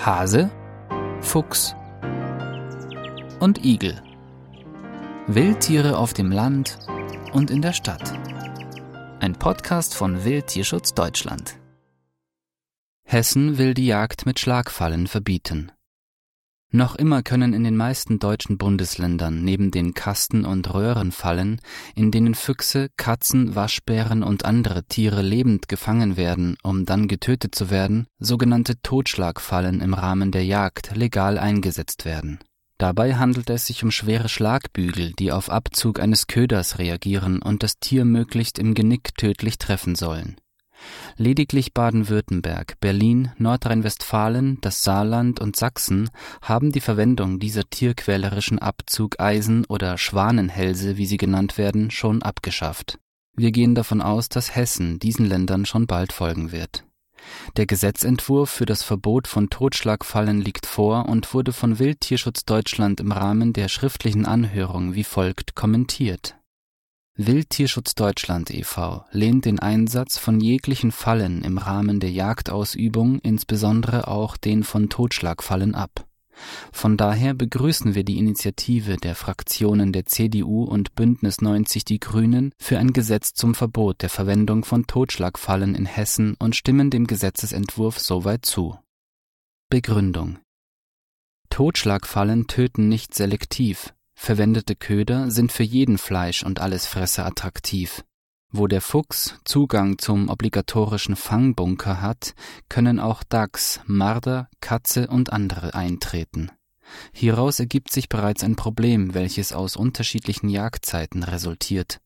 Hase, Fuchs und Igel. Wildtiere auf dem Land und in der Stadt. Ein Podcast von Wildtierschutz Deutschland. Hessen will die Jagd mit Schlagfallen verbieten. Noch immer können in den meisten deutschen Bundesländern neben den Kasten- und Röhrenfallen, in denen Füchse, Katzen, Waschbären und andere Tiere lebend gefangen werden, um dann getötet zu werden, sogenannte Totschlagfallen im Rahmen der Jagd legal eingesetzt werden. Dabei handelt es sich um schwere Schlagbügel, die auf Abzug eines Köders reagieren und das Tier möglichst im Genick tödlich treffen sollen. Lediglich Baden-Württemberg, Berlin, Nordrhein-Westfalen, das Saarland und Sachsen haben die Verwendung dieser tierquälerischen Abzugeisen oder Schwanenhälse, wie sie genannt werden, schon abgeschafft. Wir gehen davon aus, dass Hessen diesen Ländern schon bald folgen wird. Der Gesetzentwurf für das Verbot von Totschlagfallen liegt vor und wurde von Wildtierschutz Deutschland im Rahmen der schriftlichen Anhörung wie folgt kommentiert Wildtierschutz Deutschland e.V. lehnt den Einsatz von jeglichen Fallen im Rahmen der Jagdausübung, insbesondere auch den von Totschlagfallen ab. Von daher begrüßen wir die Initiative der Fraktionen der CDU und Bündnis 90 Die Grünen für ein Gesetz zum Verbot der Verwendung von Totschlagfallen in Hessen und stimmen dem Gesetzesentwurf soweit zu. Begründung Totschlagfallen töten nicht selektiv, Verwendete Köder sind für jeden Fleisch- und Allesfresser attraktiv. Wo der Fuchs Zugang zum obligatorischen Fangbunker hat, können auch Dachs, Marder, Katze und andere eintreten. Hieraus ergibt sich bereits ein Problem, welches aus unterschiedlichen Jagdzeiten resultiert.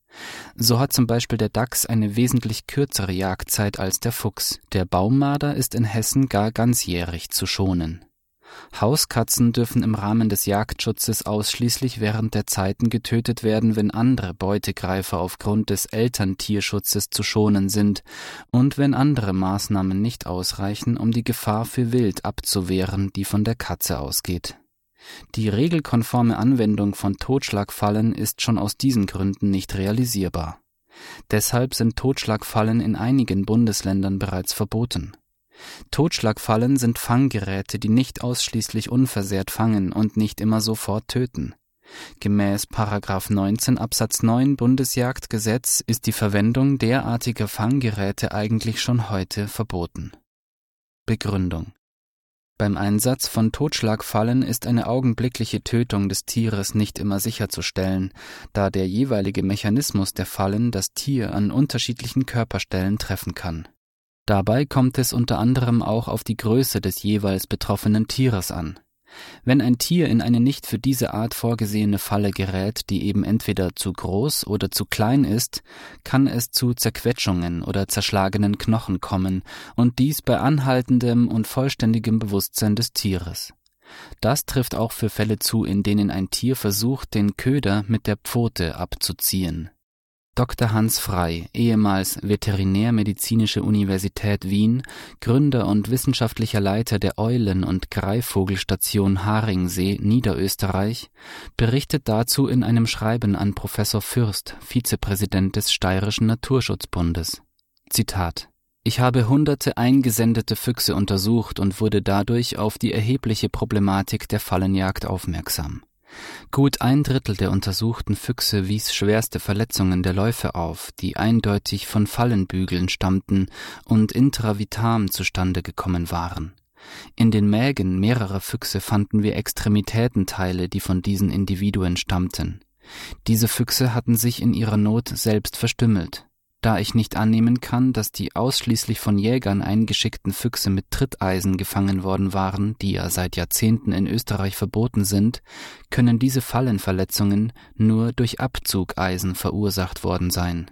So hat zum Beispiel der Dachs eine wesentlich kürzere Jagdzeit als der Fuchs. Der Baummarder ist in Hessen gar ganzjährig zu schonen. Hauskatzen dürfen im Rahmen des Jagdschutzes ausschließlich während der Zeiten getötet werden, wenn andere Beutegreifer aufgrund des Elterntierschutzes zu schonen sind und wenn andere Maßnahmen nicht ausreichen, um die Gefahr für Wild abzuwehren, die von der Katze ausgeht. Die regelkonforme Anwendung von Totschlagfallen ist schon aus diesen Gründen nicht realisierbar. Deshalb sind Totschlagfallen in einigen Bundesländern bereits verboten. Totschlagfallen sind Fanggeräte, die nicht ausschließlich unversehrt fangen und nicht immer sofort töten. Gemäß § 19 Absatz 9 Bundesjagdgesetz ist die Verwendung derartiger Fanggeräte eigentlich schon heute verboten. Begründung beim Einsatz von Totschlagfallen ist eine augenblickliche Tötung des Tieres nicht immer sicherzustellen, da der jeweilige Mechanismus der Fallen das Tier an unterschiedlichen Körperstellen treffen kann Dabei kommt es unter anderem auch auf die Größe des jeweils betroffenen Tieres an. Wenn ein Tier in eine nicht für diese Art vorgesehene Falle gerät, die eben entweder zu groß oder zu klein ist, kann es zu Zerquetschungen oder zerschlagenen Knochen kommen, und dies bei anhaltendem und vollständigem Bewusstsein des Tieres. Das trifft auch für Fälle zu, in denen ein Tier versucht, den Köder mit der Pfote abzuziehen Dr. Hans Frey, ehemals Veterinärmedizinische Universität Wien, Gründer und wissenschaftlicher Leiter der Eulen- und Greifvogelstation Haringsee, Niederösterreich, berichtet dazu in einem Schreiben an Professor Fürst, Vizepräsident des Steirischen Naturschutzbundes. Zitat ich habe hunderte eingesendete Füchse untersucht und wurde dadurch auf die erhebliche Problematik der Fallenjagd aufmerksam. Gut ein Drittel der untersuchten Füchse wies schwerste Verletzungen der Läufe auf, die eindeutig von Fallenbügeln stammten und intravitam zustande gekommen waren. In den Mägen mehrerer Füchse fanden wir Extremitätenteile, die von diesen Individuen stammten. Diese Füchse hatten sich in ihrer Not selbst verstümmelt. Da ich nicht annehmen kann, dass die ausschließlich von Jägern eingeschickten Füchse mit Tritteisen gefangen worden waren, die ja seit Jahrzehnten in Österreich verboten sind, können diese Fallenverletzungen nur durch Abzugeisen verursacht worden sein.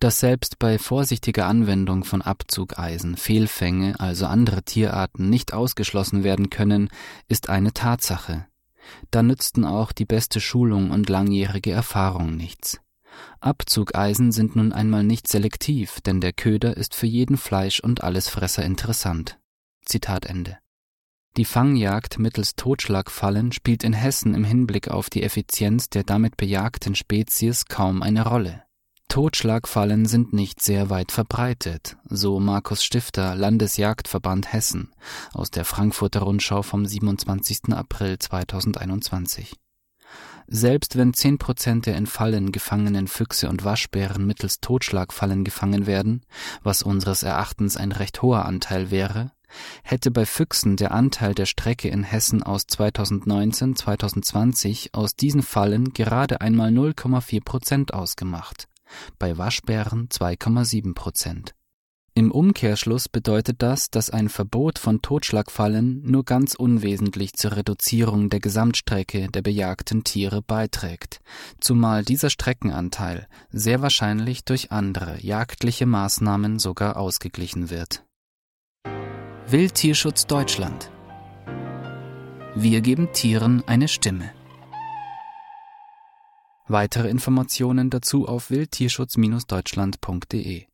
Dass selbst bei vorsichtiger Anwendung von Abzugeisen Fehlfänge, also andere Tierarten, nicht ausgeschlossen werden können, ist eine Tatsache. Da nützten auch die beste Schulung und langjährige Erfahrung nichts. Abzugeisen sind nun einmal nicht selektiv, denn der Köder ist für jeden Fleisch- und Allesfresser interessant. Zitat Ende. Die Fangjagd mittels Totschlagfallen spielt in Hessen im Hinblick auf die Effizienz der damit bejagten Spezies kaum eine Rolle. Totschlagfallen sind nicht sehr weit verbreitet, so Markus Stifter, Landesjagdverband Hessen, aus der Frankfurter Rundschau vom 27. April 2021. Selbst wenn 10 Prozent der in Fallen gefangenen Füchse und Waschbären mittels Totschlagfallen gefangen werden, was unseres Erachtens ein recht hoher Anteil wäre, hätte bei Füchsen der Anteil der Strecke in Hessen aus 2019-2020 aus diesen Fallen gerade einmal 0,4 Prozent ausgemacht bei Waschbären 2,7 Prozent. Im Umkehrschluss bedeutet das, dass ein Verbot von Totschlagfallen nur ganz unwesentlich zur Reduzierung der Gesamtstrecke der bejagten Tiere beiträgt, zumal dieser Streckenanteil sehr wahrscheinlich durch andere jagdliche Maßnahmen sogar ausgeglichen wird. Wildtierschutz Deutschland Wir geben Tieren eine Stimme. Weitere Informationen dazu auf wildtierschutz-deutschland.de